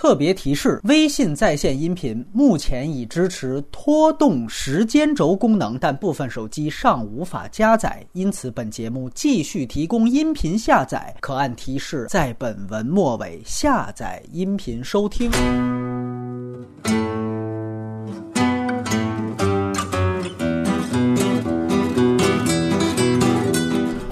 特别提示：微信在线音频目前已支持拖动时间轴功能，但部分手机尚无法加载，因此本节目继续提供音频下载，可按提示在本文末尾下载音频收听。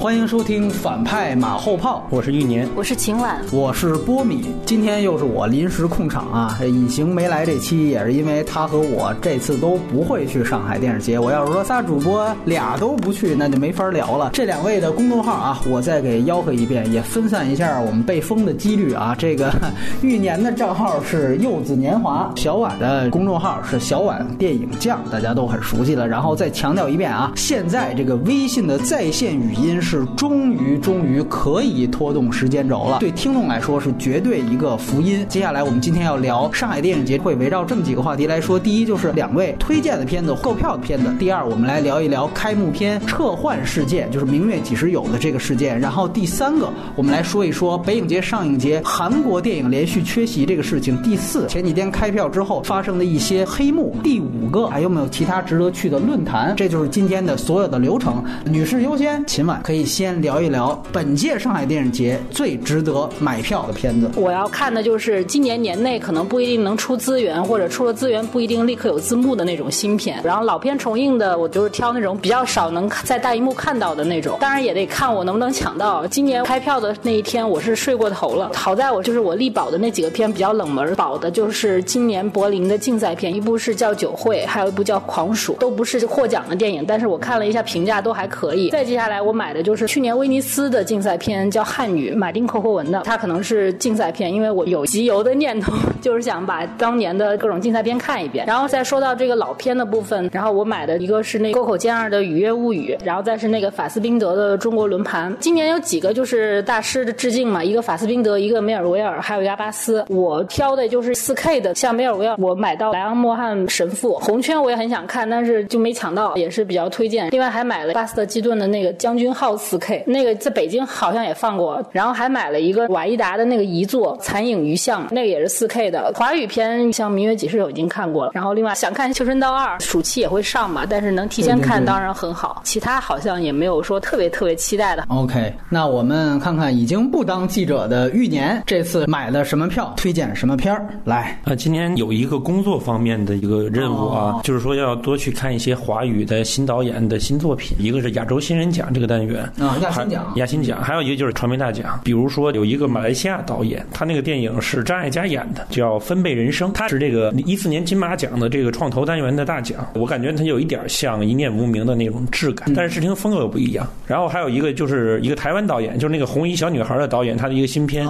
欢迎收听反派马后炮，我是玉年，我是秦晚，我是波米。今天又是我临时控场啊，隐形没来这期也是因为他和我这次都不会去上海电视节。我要是说仨主播俩都不去，那就没法聊了。这两位的公众号啊，我再给吆喝一遍，也分散一下我们被封的几率啊。这个玉年的账号是柚子年华，小婉的公众号是小婉电影酱，大家都很熟悉了。然后再强调一遍啊，现在这个微信的在线语音是。终于，终于可以拖动时间轴了。对听众来说是绝对一个福音。接下来我们今天要聊上海电影节，会围绕这么几个话题来说。第一就是两位推荐的片子、购票的片子。第二，我们来聊一聊开幕片撤换事件，就是明月几时有的这个事件。然后第三个，我们来说一说北影节、上影节韩国电影连续缺席这个事情。第四，前几天开票之后发生的一些黑幕。第五个，还有没有其他值得去的论坛？这就是今天的所有的流程。女士优先，秦晚可以。先聊一聊本届上海电影节最值得买票的片子。我要看的就是今年年内可能不一定能出资源，或者出了资源不一定立刻有字幕的那种新片。然后老片重映的，我就是挑那种比较少能在大荧幕看到的那种。当然也得看我能不能抢到。今年开票的那一天，我是睡过头了。好在我就是我力保的那几个片比较冷门，保的就是今年柏林的竞赛片，一部是叫《酒会》，还有一部叫《狂鼠》，都不是获奖的电影。但是我看了一下评价都还可以。再接下来我买的就是。是去年威尼斯的竞赛片叫《汉语》，马丁·科霍文的，他可能是竞赛片，因为我有集邮的念头，就是想把当年的各种竞赛片看一遍。然后再说到这个老片的部分，然后我买的一个是那沟口健二的《雨月物语》，然后再是那个法斯宾德的《中国轮盘》。今年有几个就是大师的致敬嘛，一个法斯宾德，一个梅尔维尔，还有亚巴斯。我挑的就是四 K 的，像梅尔维尔，我买到莱昂·莫汉神父红圈，我也很想看，但是就没抢到，也是比较推荐。另外还买了巴斯特基顿的那个将军号。四 K 那个在北京好像也放过，然后还买了一个瓦伊达的那个遗作《残影余像》，那个也是四 K 的。华语片像《明月几时有》已经看过了，然后另外想看《绣春刀二》，暑期也会上嘛，但是能提前看当然很好。其他好像也没有说特别特别期待的。OK，那我们看看已经不当记者的玉年这次买了什么票，推荐什么片儿来。啊，今天有一个工作方面的一个任务啊，就是说要多去看一些华语的新导演的新作品，一个是亚洲新人奖这个单元。啊，亚新奖，亚新奖，还有一个就是传媒大奖。比如说有一个马来西亚导演，他那个电影是张艾嘉演的，叫《分贝人生》，他是这个一四年金马奖的这个创投单元的大奖。我感觉他有一点像《一念无名》的那种质感，但是视听风格不一样。然后还有一个就是一个台湾导演，就是那个红衣小女孩的导演，他的一个新片，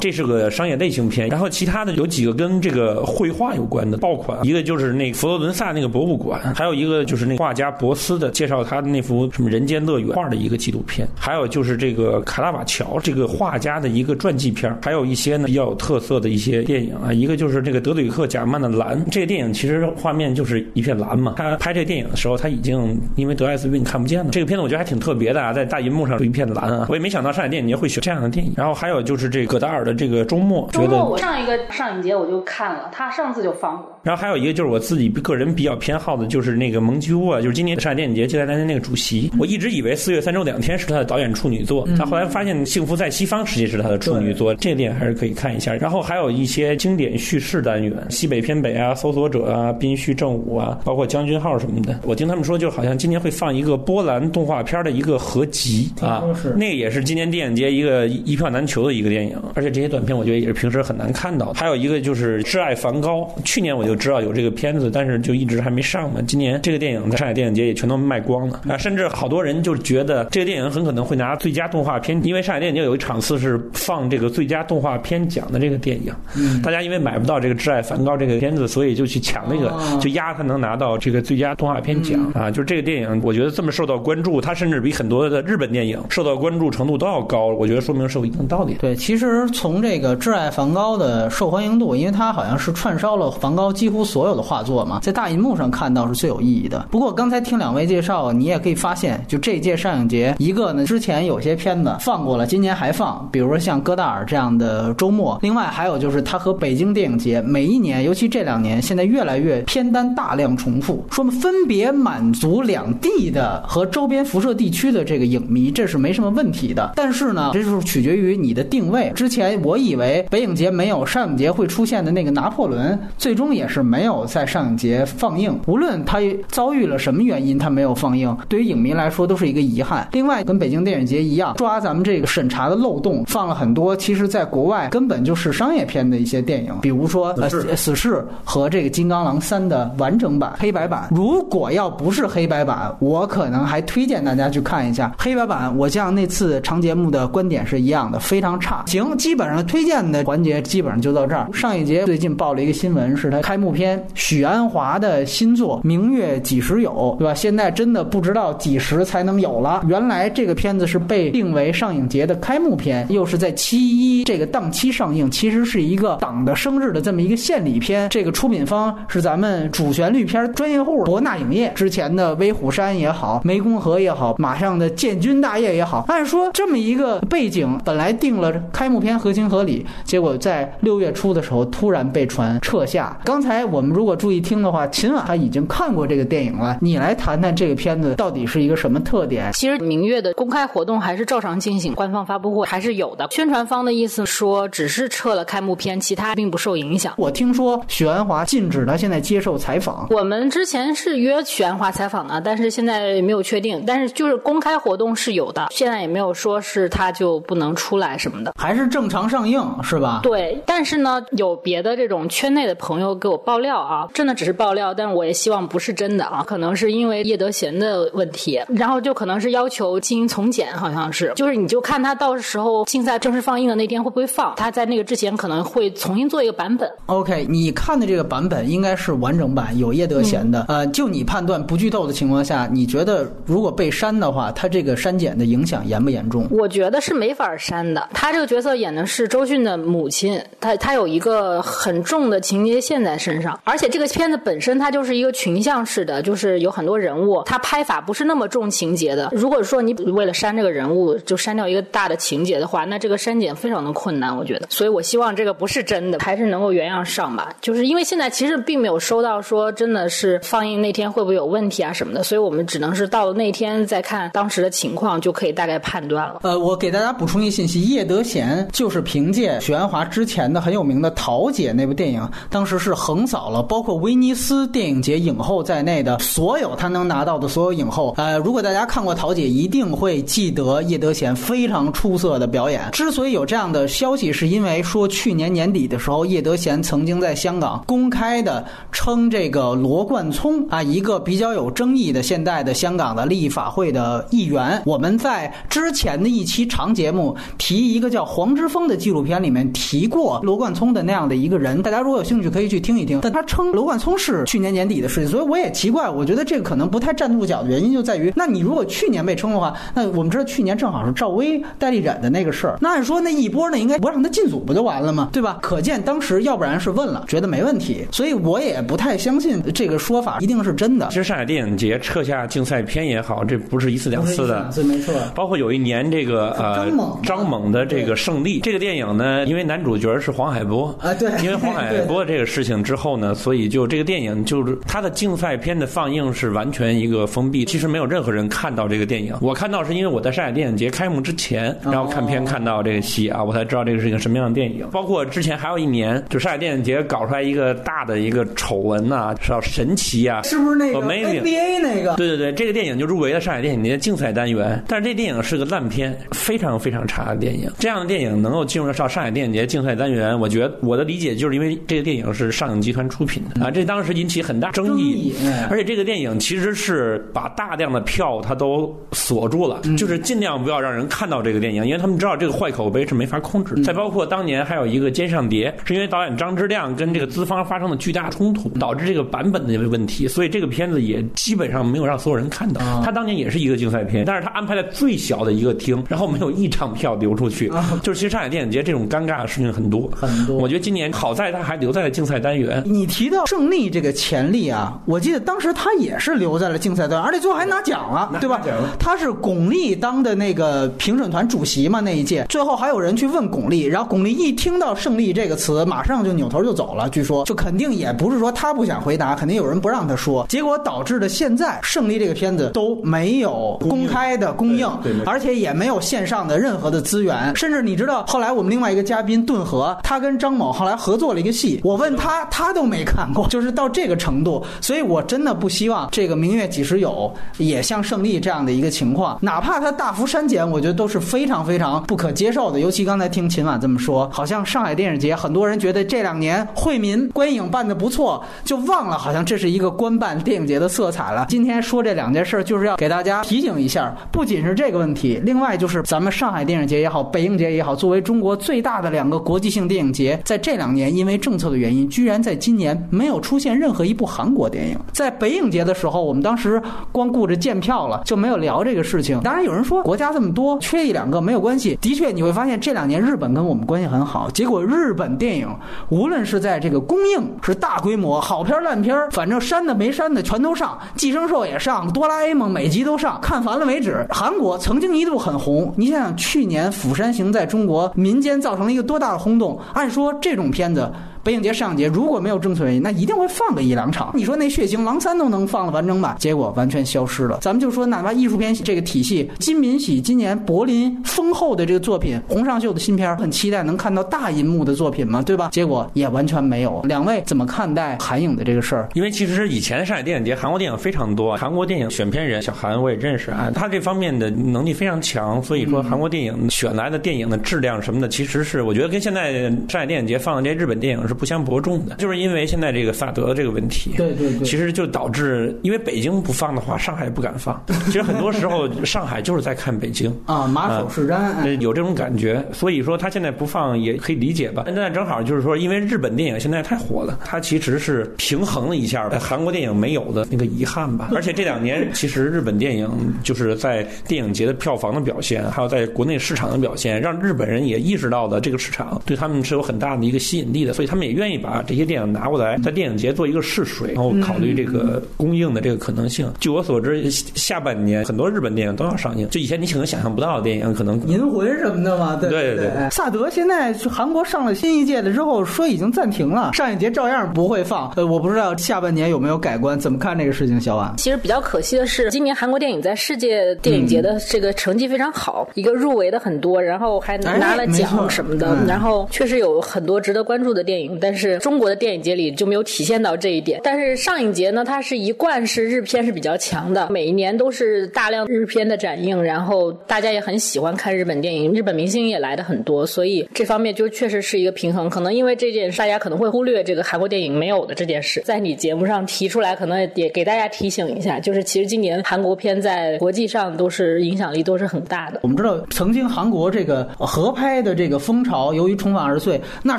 这是个商业类型片。然后其他的有几个跟这个绘画有关的爆款，一个就是那佛罗伦萨那个博物馆，还有一个就是那画家博斯的介绍他的那幅什么人间乐园画的一个纪录。片，还有就是这个卡拉瓦乔这个画家的一个传记片，还有一些呢比较有特色的一些电影啊，一个就是这个德里克贾曼的《蓝》，这个电影其实画面就是一片蓝嘛。他拍这个电影的时候，他已经因为得艾滋病看不见了。这个片子我觉得还挺特别的啊，在大银幕上一片蓝啊，我也没想到上海电影节会选这样的电影。然后还有就是这葛达尔的这个周末，周末我上一个上影节我就看了，他上次就放过。然后还有一个就是我自己个人比较偏好的就是那个蒙吉沃啊，就是今年上海电影节接待单的那个主席，我一直以为四月三周两天。是他的导演处女作，但后来发现《幸福在西方》实际是他的处女作，这点还是可以看一下。然后还有一些经典叙事单元，《西北偏北》啊，《搜索者》啊，《宾虚正午》啊，包括《将军号》什么的。我听他们说，就好像今年会放一个波兰动画片的一个合集啊，那个也是今年电影节一个一票难求的一个电影。而且这些短片我觉得也是平时很难看到的。还有一个就是《挚爱梵高》，去年我就知道有这个片子，但是就一直还没上嘛。今年这个电影在上海电影节也全都卖光了啊，甚至好多人就觉得这个电影。很可能会拿最佳动画片，因为上海电影节有一场次是放这个最佳动画片奖的这个电影。嗯，大家因为买不到这个《挚爱梵高》这个片子，所以就去抢那个，就压他能拿到这个最佳动画片奖啊！就是这个电影，我觉得这么受到关注，它甚至比很多的日本电影受到关注程度都要高。我觉得说明是有一定道理。对，其实从这个《挚爱梵高》的受欢迎度，因为它好像是串烧了梵高几乎所有的画作嘛，在大银幕上看到是最有意义的。不过刚才听两位介绍，你也可以发现，就这届上影节一个。呢，之前有些片子放过了，今年还放，比如说像戈达尔这样的周末。另外还有就是它和北京电影节每一年，尤其这两年，现在越来越片单大量重复，说明分别满足两地的和周边辐射地区的这个影迷，这是没什么问题的。但是呢，这就是取决于你的定位。之前我以为北影节没有上影节会出现的那个拿破仑，最终也是没有在上影节放映。无论它遭遇了什么原因，它没有放映，对于影迷来说都是一个遗憾。另外，跟北京电影节一样，抓咱们这个审查的漏洞，放了很多其实在国外根本就是商业片的一些电影，比如说呃死侍和这个金刚狼三的完整版黑白版。如果要不是黑白版，我可能还推荐大家去看一下黑白版。我像那次长节目的观点是一样的，非常差。行，基本上推荐的环节基本上就到这儿。上一节最近报了一个新闻，是他开开幕片许鞍华的新作《明月几时有》，对吧？现在真的不知道几时才能有了。原来这个片子是被定为上影节的开幕片，又是在七一这个档期上映，其实是一个党的生日的这么一个献礼片。这个出品方是咱们主旋律片专业户博纳影业，之前的《威虎山》也好，《湄公河》也好，马上的《建军大业》也好。按说这么一个背景，本来定了开幕片合情合理，结果在六月初的时候突然被传撤下。刚才我们如果注意听的话，秦晚他已经看过这个电影了，你来谈谈这个片子到底是一个什么特点？其实明月的公开活动还是照常进行，官方发布会还是有的。宣传方的意思说，只是撤了开幕片，其他并不受影响。我听说许鞍华禁止他现在接受采访，我们之前是约许鞍华采访的，但是现在没有确定。但是就是公开活动是有的，现在也没有说是他就不能出来什么的。还是正常上映是吧？对，但是呢，有别的这种圈内的朋友给我爆料啊，真的只是爆料，但是我也希望不是真的啊，可能是因为叶德娴的问题，然后就可能是要求进行从简，好像是，就是你就看他到时候竞赛正式放映的那天会不会放，他在那个之前可能会重新做一个版本。OK，你看的这个版本应该是完整版，有叶德娴的。呃，就你判断不剧透的情况下，你觉得如果被删的话，他这个删减的影响严不严重？我觉得是没法删的。他这个角色演的是周迅的母亲，他他有一个很重的情节线在身身上，而且这个片子本身它就是一个群像式的，就是有很多人物，它拍法不是那么重情节的。如果说你为了删这个人物就删掉一个大的情节的话，那这个删减非常的困难，我觉得。所以我希望这个不是真的，还是能够原样上吧。就是因为现在其实并没有收到说真的是放映那天会不会有问题啊什么的，所以我们只能是到那天再看当时的情况，就可以大概判断了。呃，我给大家补充一个信息，叶德娴就是凭借许鞍华之前的很有名的《桃姐》那部电影，当时是横横扫了包括威尼斯电影节影后在内的所有他能拿到的所有影后。呃，如果大家看过《桃姐》，一定会记得叶德娴非常出色的表演。之所以有这样的消息，是因为说去年年底的时候，叶德娴曾经在香港公开的称这个罗冠聪啊，一个比较有争议的现代的香港的立法会的议员。我们在之前的一期长节目提一个叫黄之锋的纪录片里面提过罗冠聪的那样的一个人，大家如果有兴趣可以去听一听。但他称罗冠聪是去年年底的事情，所以我也奇怪，我觉得这个可能不太站住脚的原因就在于，那你如果去年被称的话，那我们知道去年正好是赵薇戴立忍的那个事儿，那按说那一波呢应该不让他进组不就完了吗？对吧？可见当时要不然是问了，觉得没问题，所以我也不太相信这个说法一定是真的其。实上海电影节撤下竞赛片也好，这不是一次两次的。次没错。包括有一年这个呃张猛张猛的这个胜利这个电影呢，因为男主角是黄海波啊对因为黄 海波这个事情之后呢，所以就这个电影就是它的竞赛片的放映是完全一个封闭，其实没有任何人看到这个电影。我看到是因为我在上海电影节开幕之前，然后看片看到这个戏啊，我才知道这个是一个什么样的电影。包括之前还有一年，就上海电影节搞出来一个大的一个丑闻呐、是叫神奇啊，是不是那个 NBA 那个？对对对，这个电影就入围了上海电影节竞赛单元，但是这电影是个烂片，非常非常差的电影。这样的电影能够进入到上海电影节竞赛单元，我觉得我的理解就是因为这个电影是上影集团出品的啊，这当时引起很大争争议。而且这个电影其实是把大量的票它都锁住了，就是尽量不要让人看到这个电影，因为他们知道这个坏口碑是没法控制的。再包括当年还有一个《肩上谍》，是因为导演张之亮跟这个资方发生了巨大冲突，导致这个版本的问题，所以这个片子也基本上没有让所有人看到。他当年也是一个竞赛片，但是他安排在最小的一个厅，然后没有一张票流出去。就是其实上海电影节这种尴尬的事情很多很多我觉得今年好在他还留在了竞赛单元。你提到胜利这个潜力啊，我记得当时他也是留在了竞赛段，而且最后还拿奖了，对吧？他是巩俐当的那个评审团主席嘛那一届，最后还有人去问巩俐，然后巩俐一听到“胜利”这个词，马上就扭头就走了。据说就肯定也不是说他不想回答，肯定有人不让他说，结果导致的现在《胜利》这个片子都没有公开的公映，而且也没有线上的任何的资源，甚至你知道后来我们另外一个嘉宾顿河，他跟张某后来合作了一个戏，我问他，他都没看过，就是到这个程度，所以我真的不希望这个《明月几时有》也像《胜利》这样的一个情况，哪怕它大幅删减，我觉得都是非常非常不可接受的。尤其刚才听秦晚这么说，好像上海电影节很多人觉得这两年惠民观影办的不错，就忘了好像这是一个官办电影节的色彩了。今天说这两件事，就是要给大家提醒一下，不仅是这个问题，另外就是咱们上海电影节也好，北影节也好，作为中国最大的两个国际性电影节，在这两年因为政策的原因，居然在在今年没有出现任何一部韩国电影。在北影节的时候，我们当时光顾着见票了，就没有聊这个事情。当然有人说国家这么多，缺一两个没有关系。的确，你会发现这两年日本跟我们关系很好，结果日本电影无论是在这个公映是大规模，好片烂片，反正删的没删的全都上，寄生兽也上，哆啦 A 梦每集都上，看烦了为止。韩国曾经一度很红，你想想去年《釜山行》在中国民间造成了一个多大的轰动？按说这种片子。北影节、上影节如果没有政策原因，那一定会放个一两场。你说那《血腥狼三》都能放了完整版，结果完全消失了。咱们就说，哪怕艺术片这个体系，金敏喜今年柏林丰厚的这个作品，洪尚秀的新片，很期待能看到大银幕的作品嘛，对吧？结果也完全没有。两位怎么看待韩影的这个事儿？因为其实以前上海电影节韩国电影非常多，韩国电影选片人小韩我也认识啊，他这方面的能力非常强，所以说韩国电影选来的电影的质量什么的，其实是我觉得跟现在上海电影节放的这些日本电影是不相伯仲的。就是因为现在这个萨德的这个问题，对对对，其实就导致，因为北京不放的话，上海不敢放。其实很多时候，上海就是在看北京啊，马首是瞻，有这种感觉。所以说他现在不放也可以理解吧。现在正好就是说，因为日本电影现在太火了，他其实是平衡了一下韩国电影没有的那个遗憾吧。而且这两年，其实日本电影就是在电影节的票房的表现，还有在国内市场的表现，让日本人也意识到了这个市场对他们是有很大的一个吸引力的，所以他们也愿意把这些。电影拿过来，在电影节做一个试水，然后考虑这个公映的这个可能性。据我所知，下半年很多日本电影都要上映，就以前你可能想象不到的电影，可能银魂什么的嘛。对对对。萨德现在去韩国上了新一届的之后，说已经暂停了，上一节照样不会放。呃，我不知道下半年有没有改观，怎么看这个事情？小婉，其实比较可惜的是，今年韩国电影在世界电影节的这个成绩非常好，一个入围的很多，然后还拿了奖什么的，然后确实有很多值得关注的电影，但是中国的电影节。里就没有体现到这一点，但是上影节呢，它是一贯是日片是比较强的，每一年都是大量日片的展映，然后大家也很喜欢看日本电影，日本明星也来的很多，所以这方面就确实是一个平衡。可能因为这件事，大家可能会忽略这个韩国电影没有的这件事，在你节目上提出来，可能也给大家提醒一下，就是其实今年韩国片在国际上都是影响力都是很大的。我们知道，曾经韩国这个合拍的这个风潮，由于重返二十岁，那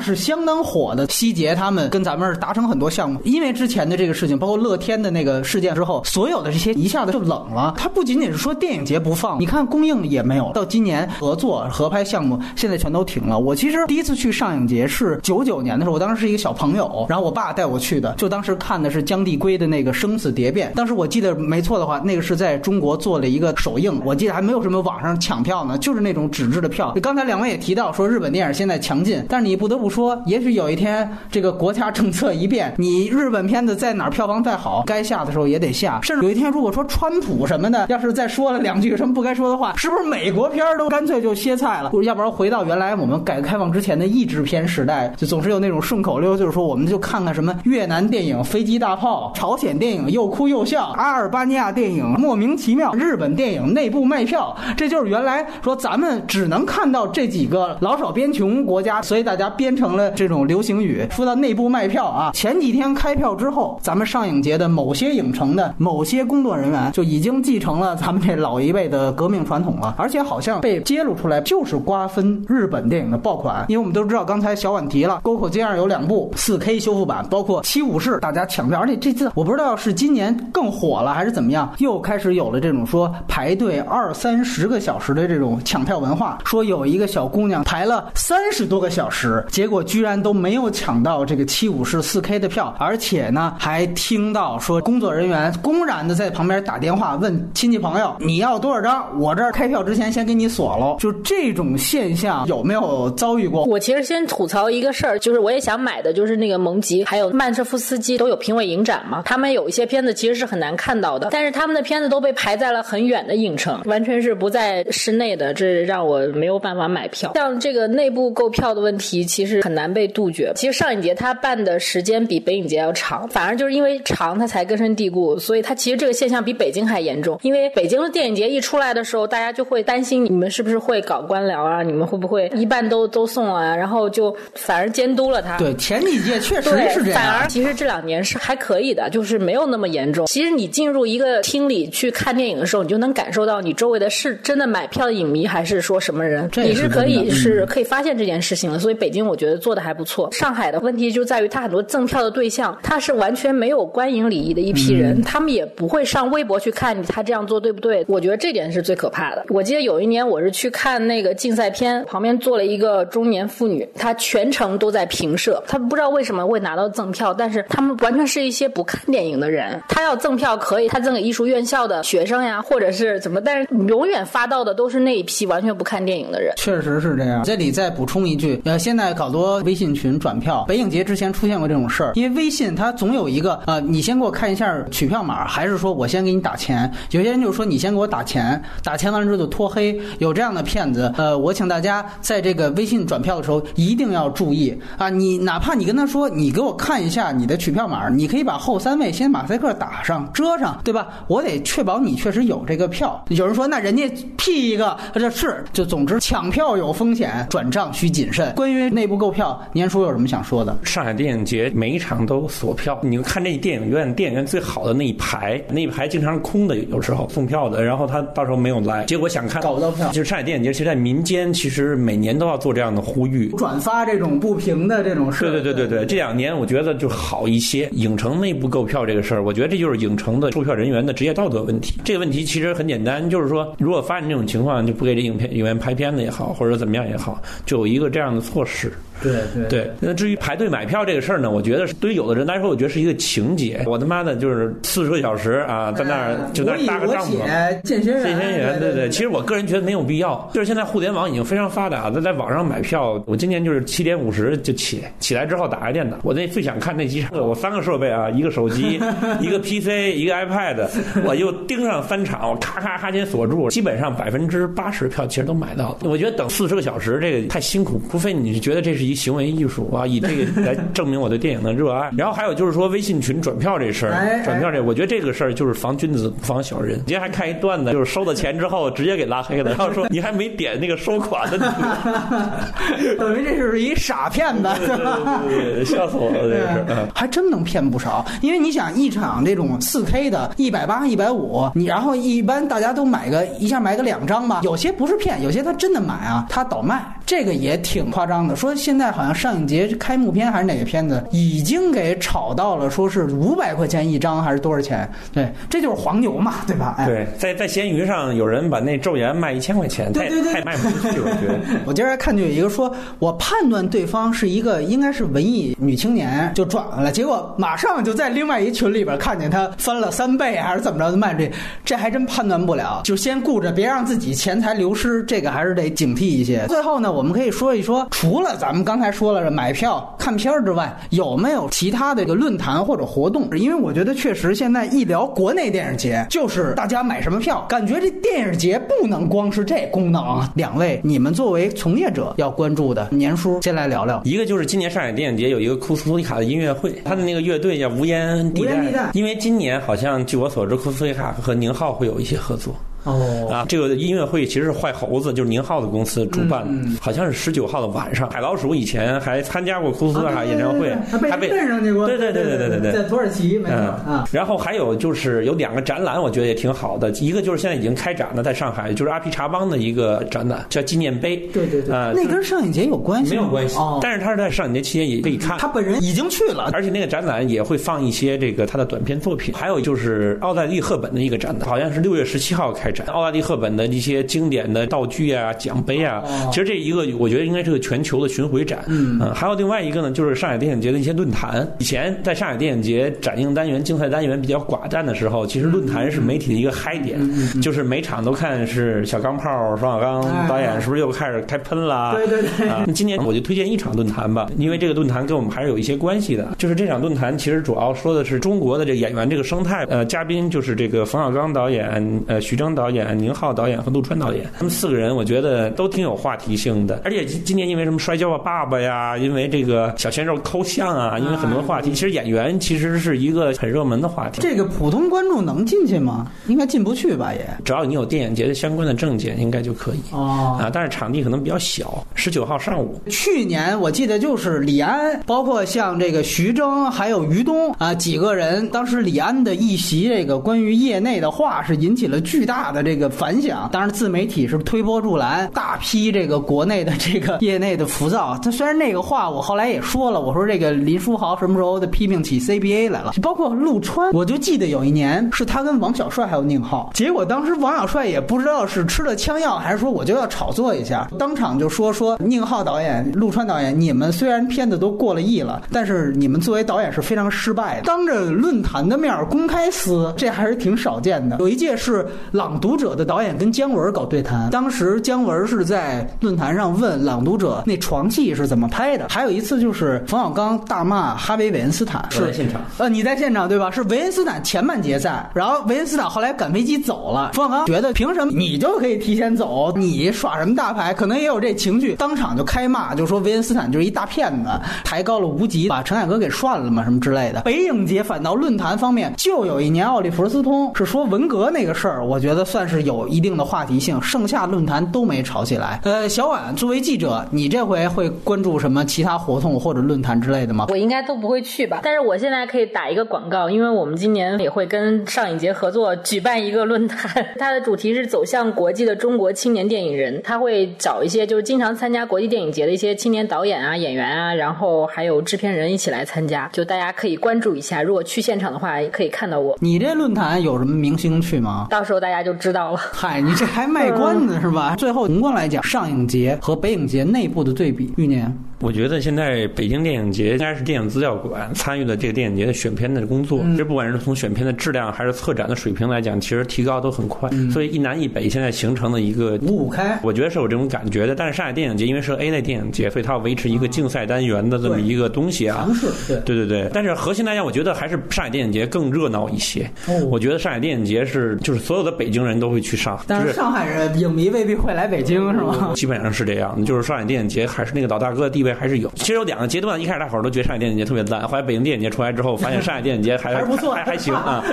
是相当火的。希杰他们跟咱们。达成很多项目，因为之前的这个事情，包括乐天的那个事件之后，所有的这些一下子就冷了。它不仅仅是说电影节不放，你看公映也没有。到今年合作合拍项目现在全都停了。我其实第一次去上影节是九九年的时候，我当时是一个小朋友，然后我爸带我去的，就当时看的是姜帝圭的那个《生死蝶变》。当时我记得没错的话，那个是在中国做了一个首映，我记得还没有什么网上抢票呢，就是那种纸质的票。刚才两位也提到说日本电影现在强劲，但是你不得不说，也许有一天天这个国家政策。一变，你日本片子在哪儿票房再好，该下的时候也得下。甚至有一天，如果说川普什么的，要是再说了两句什么不该说的话，是不是美国片都干脆就歇菜了？要不然回到原来我们改革开放之前的译制片时代，就总是有那种顺口溜，就是说我们就看看什么越南电影飞机大炮，朝鲜电影又哭又笑，阿尔巴尼亚电影莫名其妙，日本电影内部卖票，这就是原来说咱们只能看到这几个老少边穷国家，所以大家编成了这种流行语。说到内部卖票。啊，前几天开票之后，咱们上影节的某些影城的某些工作人员就已经继承了咱们这老一辈的革命传统了，而且好像被揭露出来就是瓜分日本电影的爆款。因为我们都知道，刚才小婉提了，沟口街上有两部 4K 修复版，包括七武士，大家抢票，而且这次我不知道是今年更火了还是怎么样，又开始有了这种说排队二三十个小时的这种抢票文化。说有一个小姑娘排了三十多个小时，结果居然都没有抢到这个七五式四 K 的票，而且呢，还听到说工作人员公然的在旁边打电话问亲戚朋友你要多少张，我这儿开票之前先给你锁了。就这种现象有没有遭遇过？我其实先吐槽一个事儿，就是我也想买的，就是那个蒙吉还有曼彻夫斯基都有评委影展嘛，他们有一些片子其实是很难看到的，但是他们的片子都被排在了很远的影城，完全是不在室内的，这让我没有办法买票。像这个内部购票的问题，其实很难被杜绝。其实上影节它办的时间比北影节要长，反而就是因为长，它才根深蒂固，所以它其实这个现象比北京还严重。因为北京的电影节一出来的时候，大家就会担心你们是不是会搞官僚啊，你们会不会一半都都送啊，然后就反而监督了它。对，前几届确实，是这样。反而其实这两年是还可以的，就是没有那么严重。其实你进入一个厅里去看电影的时候，你就能感受到你周围的是真的买票的影迷，还是说什么人，你是可以是可以发现这件事情的。所以北京我觉得做的还不错。上海的问题就在于他很多赠票的对象，他是完全没有观影礼仪的一批人，嗯他们也不会上微博去看你他这样做对不对。我觉得这点是最可怕的。我记得有一年我是去看那个竞赛片，旁边坐了一个中年妇女，她全程都在评射，她不知道为什么会拿到赠票，但是他们完全是一些不看电影的人。她要赠票可以，她赠给艺术院校的学生呀，或者是怎么，但是永远发到的都是那一批完全不看电影的人。确实是这样。这里再补充一句，呃，现在好多微信群转转票，北影节之前出现过这种事儿，因为微信它总有一个呃，你先给我看一下取票码，还是说我先给你打钱？有些人就说你先给我打钱，打钱完了之后就拖黑，有这样的骗子。呃，我请大家在这个微信转票的时候一定要注意啊，你哪怕你跟他说你给我看一下你的取票码，你可以把后三位先马赛克打上遮上，对吧？我得确保你确实有这个票。有人说那人家 P 一个，这是就总之抢票有风险，转账需谨慎。关于内部购票，年叔有什么想说的？上海电影节每一场都锁票，你们看这电影院，电影院最好的那一排，那一排经常是空的，有时候送票的，然后他到时候没有来，结果想看搞不到票就是上海电影节，其实在民间其实每年都要做这样的呼吁。转发这种不平的这种事，对对对对对，这两年我觉得就好一些。影城内部购票这个事儿，我觉得这就是影城的售票人员的职业道德问题。这个问题其实很简单，就是说，如果发生这种情况，就不给这影片影院拍片子也好，或者怎么样也好，就有一个这样的措施。对对对，那至于排队买票这个事儿呢，我觉得对于有的人来说，我觉得是一个情节。我他妈的就是四十个小时啊，在那儿就在那儿搭个帐篷。篷，健身健身员，对对，其实我个人觉得没有必要。就是现在互联网已经非常发达，在在网上买票，我今年就是七点五十就起，起来之后打开电脑，我那最想看那几场，我三个设备啊，一个手机，一个 PC，一个 iPad，我就盯上三场，我咔咔咔先锁住，基本上百分之八十票其实都买到了。我觉得等四十个小时这个太辛苦，除非你是觉得这是一行为艺术啊，以这个 来证明我对电影的热爱。然后还有就是说微信群转票这事哎儿，转票这，我觉得这个事儿就是防君子不防小人。今天还看一段子，就是收了钱之后直接给拉黑了，然后说你还没点那个收款的，等于这是一傻骗子，对对对笑死我了，这个是。嗯还真能骗不少。因为你想，一场这种四 K 的，一百八、一百五，你然后一般大家都买个一下买个两张吧，有些不是骗，有些他真的买啊，他倒卖，这个也挺夸张的。说现在好像上影节开幕片还是哪个片子，已经给炒到了，说是五百块钱一张还是多少钱？对，这就是黄牛嘛，对吧？哎。对，在在闲鱼上有人把那咒言卖一千块钱，太对对对太卖不出去，我觉得。我今儿还看见有一个说，我判断对方是一个应该是文艺女青年，就转过来，结果马上就在另外一群里边看见他翻了三倍还是怎么着的卖这，这还真判断不了，就先顾着别让自己钱财流失，这个还是得警惕一些。最后呢，我们可以说一说，除了咱们刚才说了的买票看片儿之外，有没有其他的这个论坛或者活动？因为我觉得确实现在一聊国内电影节，就是大家买什么票，感觉这电影节不能光是这功能。两位，你们作为从业者要关注的，年叔先来聊聊。一个就是今年上海电影节有一个库斯图里卡的音乐会，他的那个乐队叫无烟地无烟地带因为今年好像据我所知，库斯图里卡和宁浩会有一些合作。哦啊，这个音乐会其实是坏猴子，就是宁浩的公司主办的，嗯好像是十九号的晚上。海老鼠以前还参加过库斯图里卡演唱会，他被还被认上去过，对对对对对对对在土耳其没错嗯啊。然后还有就是有两个展览，我觉得也挺好的。一个就是现在已经开展了，在上海，就是阿皮查邦的一个展览，叫纪念碑。对对对，啊、那跟上影节有关系？没有关系，哦，但是他是在上影节期间也可以看。他本人已经去了，而且那个展览也会放一些这个他的短片作品，还有就是奥黛丽·赫本的一个展览，好像是六月十七号开开展。奥黛丽·赫本的一些经典的道具啊、奖杯啊，其实这一个我觉得应该是个全球的巡回展。嗯，还有另外一个呢，就是上海电影节的一些论坛。以前在上海电影节展映单元、竞赛单元比较寡淡的时候，其实论坛是媒体的一个嗨点，就是每场都看是小钢炮冯小刚导演是不是又开始开喷了？对对对。啊，今年我就推荐一场论坛吧，因为这个论坛跟我们还是有一些关系的。就是这场论坛其实主要说的是中国的这个演员这个生态。呃，嘉宾就是这个冯小刚导演、呃徐峥导演、宁浩导演和陆川导演，他们四个人我觉得都挺有话题性的。而且今年因为什么摔跤吧爸爸呀，因为这个小鲜肉抠像啊，因为很多话题，其实演员其实是一个很热门的话题。这个普通观众能进去吗？应该进不去吧？也只要你有电影节的相关的证件，应该就可以。哦啊，但是场地可能比较小。十九号上午，去年我记得就是李安，包括像这个徐峥还有于东啊几个人，当时李安的一席这个关于业内的话是引起了巨大的这个反响。当然自媒体是推波助澜，大批这个国内的这个业内的浮躁。他虽然那个话我后来也说了，我说这个林书豪什么时候的批评起 CBA 来了？包括陆川，我就记得有一年是他跟王小帅还有宁浩，结果当时王小帅也不知道是吃了枪药还是说我就要炒作一下，当场就说说宁浩导演、陆川导演，你们虽然片子都过了亿了，但是你们作为导演是非常失败的。当着论坛的面公开撕，这还是挺少见的。有一届是《朗读者》的导演跟姜文搞对谈，当时姜文是在论坛上问《朗读者》那床戏是怎么拍的。还有一次就是冯小刚大骂哈维·韦恩斯坦，是在现场。呃，你在现场对吧？是韦恩斯坦前半节在，然后韦恩斯坦后来赶飞机走了。冯小刚觉得凭什么你就可以提前走？你耍什么大牌？可能也有这情绪，当场就开骂，就说韦恩斯坦就是一大骗子，抬高了无极，把陈凯歌给涮了嘛，什么之类的。北影节反倒论坛方面，就有一年奥利弗斯通是说文革那个事儿，我觉得算是有一定的话题性，剩下论坛都没吵起来。呃，小婉作为记者，你这回会关注什么其他活动或者论坛之类的吗？我应该都不会去吧，但是我现在可以打一个广告，因为我们今年也会跟上影节合作举办一个论坛，它的主题是走向国际的中国青年电影人，他会找一些就是经常参加国际电影节的一些青年导演啊、演员啊，然后还有制片人一起来参加，就大家可以关注一下，如果去现场的话，也可以看到我。你这论坛有什么明星去吗？到时候大家就知道了。嗨，你这还卖关子是吧？最后宏观来讲，上影节和北影节内部的对比，玉年。我觉得现在北京电影节应该是电影资料馆参与的这个电影节的选片的工作，其实不管是从选片的质量还是策展的水平来讲，其实提高都很快。所以一南一北现在形成了一个五五开，我觉得是有这种感觉的。但是上海电影节因为是 A 类电影节，所以它要维持一个竞赛单元的这么一个东西啊。尝试对对对对。但是核心来讲，我觉得还是上海电影节更热闹一些。哦我觉得上海电影节是就是所有的北京人都会去上，但是上海人影迷未必会来北京，是吗？基本上是这样，就是上海电影节还是那个老大哥的地位还是有。其实有两个阶段，一开始大伙儿都觉得上海电影节特别烂，后来北京电影节出来之后，发现上海电影节还 还是不错还还行啊。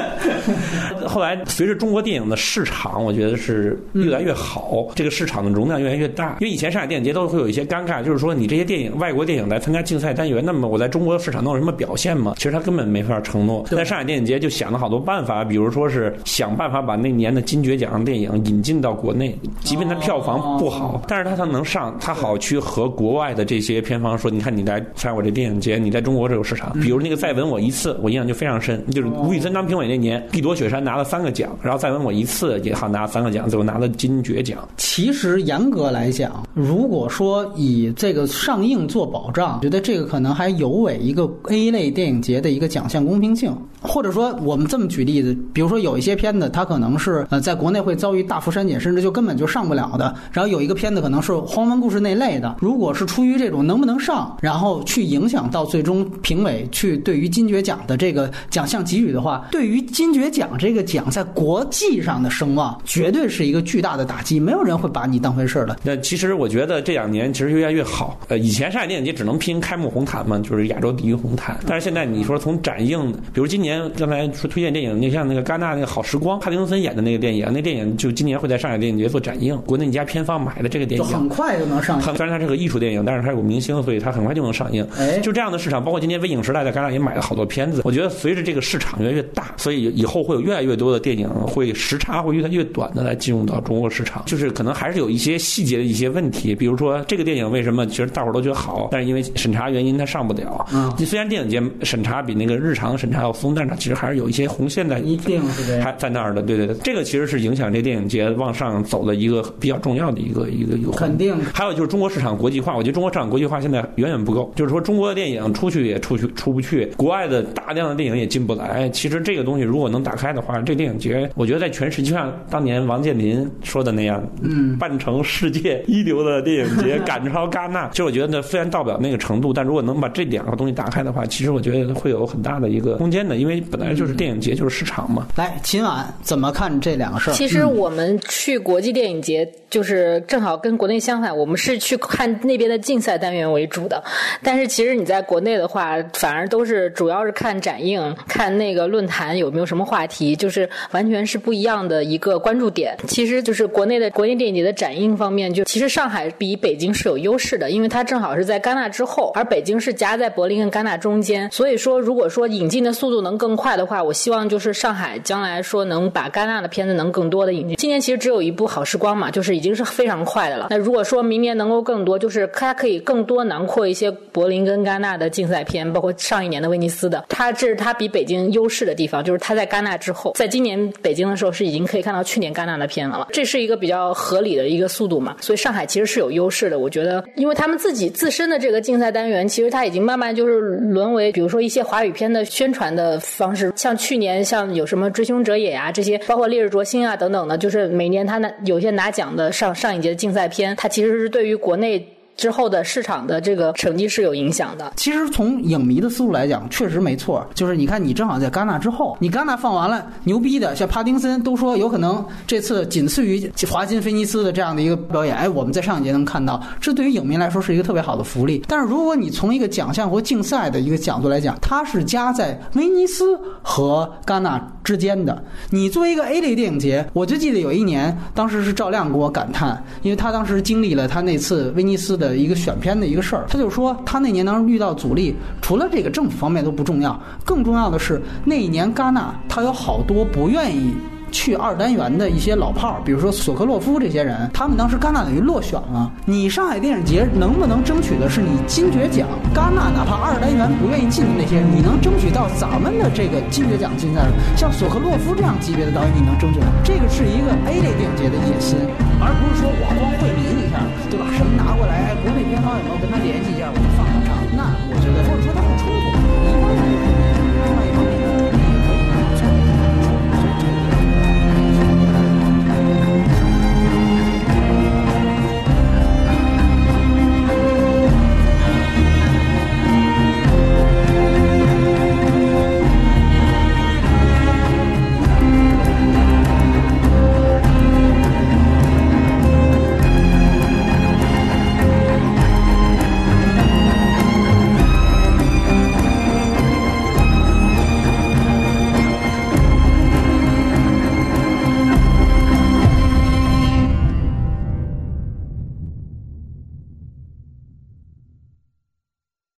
后来随着中国电影的市场，我觉得是越来越好，这个市场的容量越来越大。因为以前上海电影节都会有一些尴尬，就是说你这些电影外国电影来参加竞赛单元，那么我在中国市场能有什么表现吗？其实他根本没法承诺。在上海电影节就想了好多办法，比如说是想办法把那年的金爵奖电影引进到国内，即便它票房不好，但是它它能上，它好去和国外的这些片方说，你看你来参加我这电影节，你在中国这有市场。比如那个再吻我一次，我印象就非常深，就是吴宇森当评委那年，碧朵雪山拿了三个奖，然后再吻我一次也好拿了三个奖，最后拿了金爵奖。其实严格来讲，如果说以这个上映做保障，觉得这个可能还有违一个 A 类电影节的一个奖项公平性。或者说，我们这么举例子，比如说有一些片子，它可能是呃在国内会遭遇大幅删减，甚至就根本就上不了的。然后有一个片子可能是荒文故事那类的，如果是出于这种能不能上，然后去影响到最终评委去对于金爵奖的这个奖项给予的话，对于金爵奖这个奖在国际上的声望，绝对是一个巨大的打击。没有人会把你当回事儿的。那其实我觉得这两年其实越来越好。呃，以前上海电影节只能拼开幕红毯嘛，就是亚洲第一红毯。但是现在你说从展映，比如今年刚才说推荐电影，你像那个戛纳那个《好时光》，帕丁森演的那个电影，那电影就今年会在上海电影节做展映。国内一家片方买的这个电影，就很快就能上映。虽然它是个艺术电影，但是它有明星。所以它很快就能上映。哎就这样的市场，包括今天微影时代在戛纳也买了好多片子。我觉得随着这个市场越来越大，所以以后会有越来越多的电影会时差会越来越短的来进入到中国市场。就是可能还是有一些细节的一些问题，比如说这个电影为什么其实大伙儿都觉得好，但是因为审查原因它上不了。嗯你虽然电影节审查比那个日常审查要松，但是它其实还是有一些红线在一定是这样还在那儿的。对对对，这个其实是影响这电影节往上走的一个比较重要的一个一个一个肯定还有就是中国市场国际化，我觉得中国市场国际化现在远远不够，就是说中国的电影出去也出去出不去，国外的大量的电影也进不来。其实这个东西如果能打开的话，这电影节我觉得在全世界，就像当年王健林说的那样，嗯，办成世界一流的电影节，赶超戛纳。其实我觉得虽然到不了那个程度，但如果能把这两个东西打开的话，其实我觉得会有很大的一个空间的，因为本来就是电影节就是市场嘛。来，秦晚怎么看这两个事儿？其实我们去国际电影节，就是正好跟国内相反，我们是去看那边的竞赛单元为主的。但是其实你在国内的话，反而都是主要是看展映，看那个论坛有没有什么话题，就是完全是不一样的一个关注点。其实就是国内的国际电影节的展映方面，就其实上海比北京是有优势的，因为它正好是在戛纳之后，而北京是夹在柏林跟戛纳中间。所以说，如果说引进的速度能更快的话，我希望就是上海将来说能把戛纳的片子能更多的引进。今年其实只有一部《好时光》嘛，就是已经是非常快的了。那如果说明年能够更多，就是它可以更多囊括一些柏林跟戛纳的竞赛片，包括上一年的威尼斯的。它这是它比北京优势的地方，就是它在戛纳之后，在今年北京的时候是已经可以看到去年戛纳的片子了，这是一个比较合理的一个速度嘛。所以上海其实是有优势的，我觉得，因为他们自己自身的这个竞赛单元，其实它已经慢慢就是沦为，比如说一些华语片的宣传的方式，像去年像有什么《追凶者也》啊这些，包括《烈日灼心》啊等等的，就是每年他拿有些拿奖的上上一届的竞赛片，它其实是对于国内。之后的市场的这个成绩是有影响的。其实从影迷的思路来讲，确实没错。就是你看，你正好在戛纳之后，你戛纳放完了，牛逼的像帕丁森都说有可能这次仅次于华金、菲尼斯的这样的一个表演。哎，我们在上一节能看到，这对于影迷来说是一个特别好的福利。但是如果你从一个奖项或竞赛的一个角度来讲，它是夹在威尼斯和戛纳之间的。你作为一个 A 类电影节，我就记得有一年，当时是赵亮给我感叹，因为他当时经历了他那次威尼斯的一个选片的一个事儿，他就说他那年当时遇到阻力，除了这个政府方面都不重要，更重要的是那一年戛纳他有好多不愿意。去二单元的一些老炮儿，比如说索科洛夫这些人，他们当时戛纳等于落选了。你上海电影节能不能争取的是你金爵奖？戛纳哪怕二单元不愿意进的那些人，你能争取到咱们的这个金爵奖竞赛？像索科洛夫这样级别的导演，你能争取到？这个是一个 A 类电影节的野心，而不是说我光惠民一下，对吧？什么拿过来，哎，国内片方有没有跟他联系一下，我们放两场？那我觉得，或者说他不出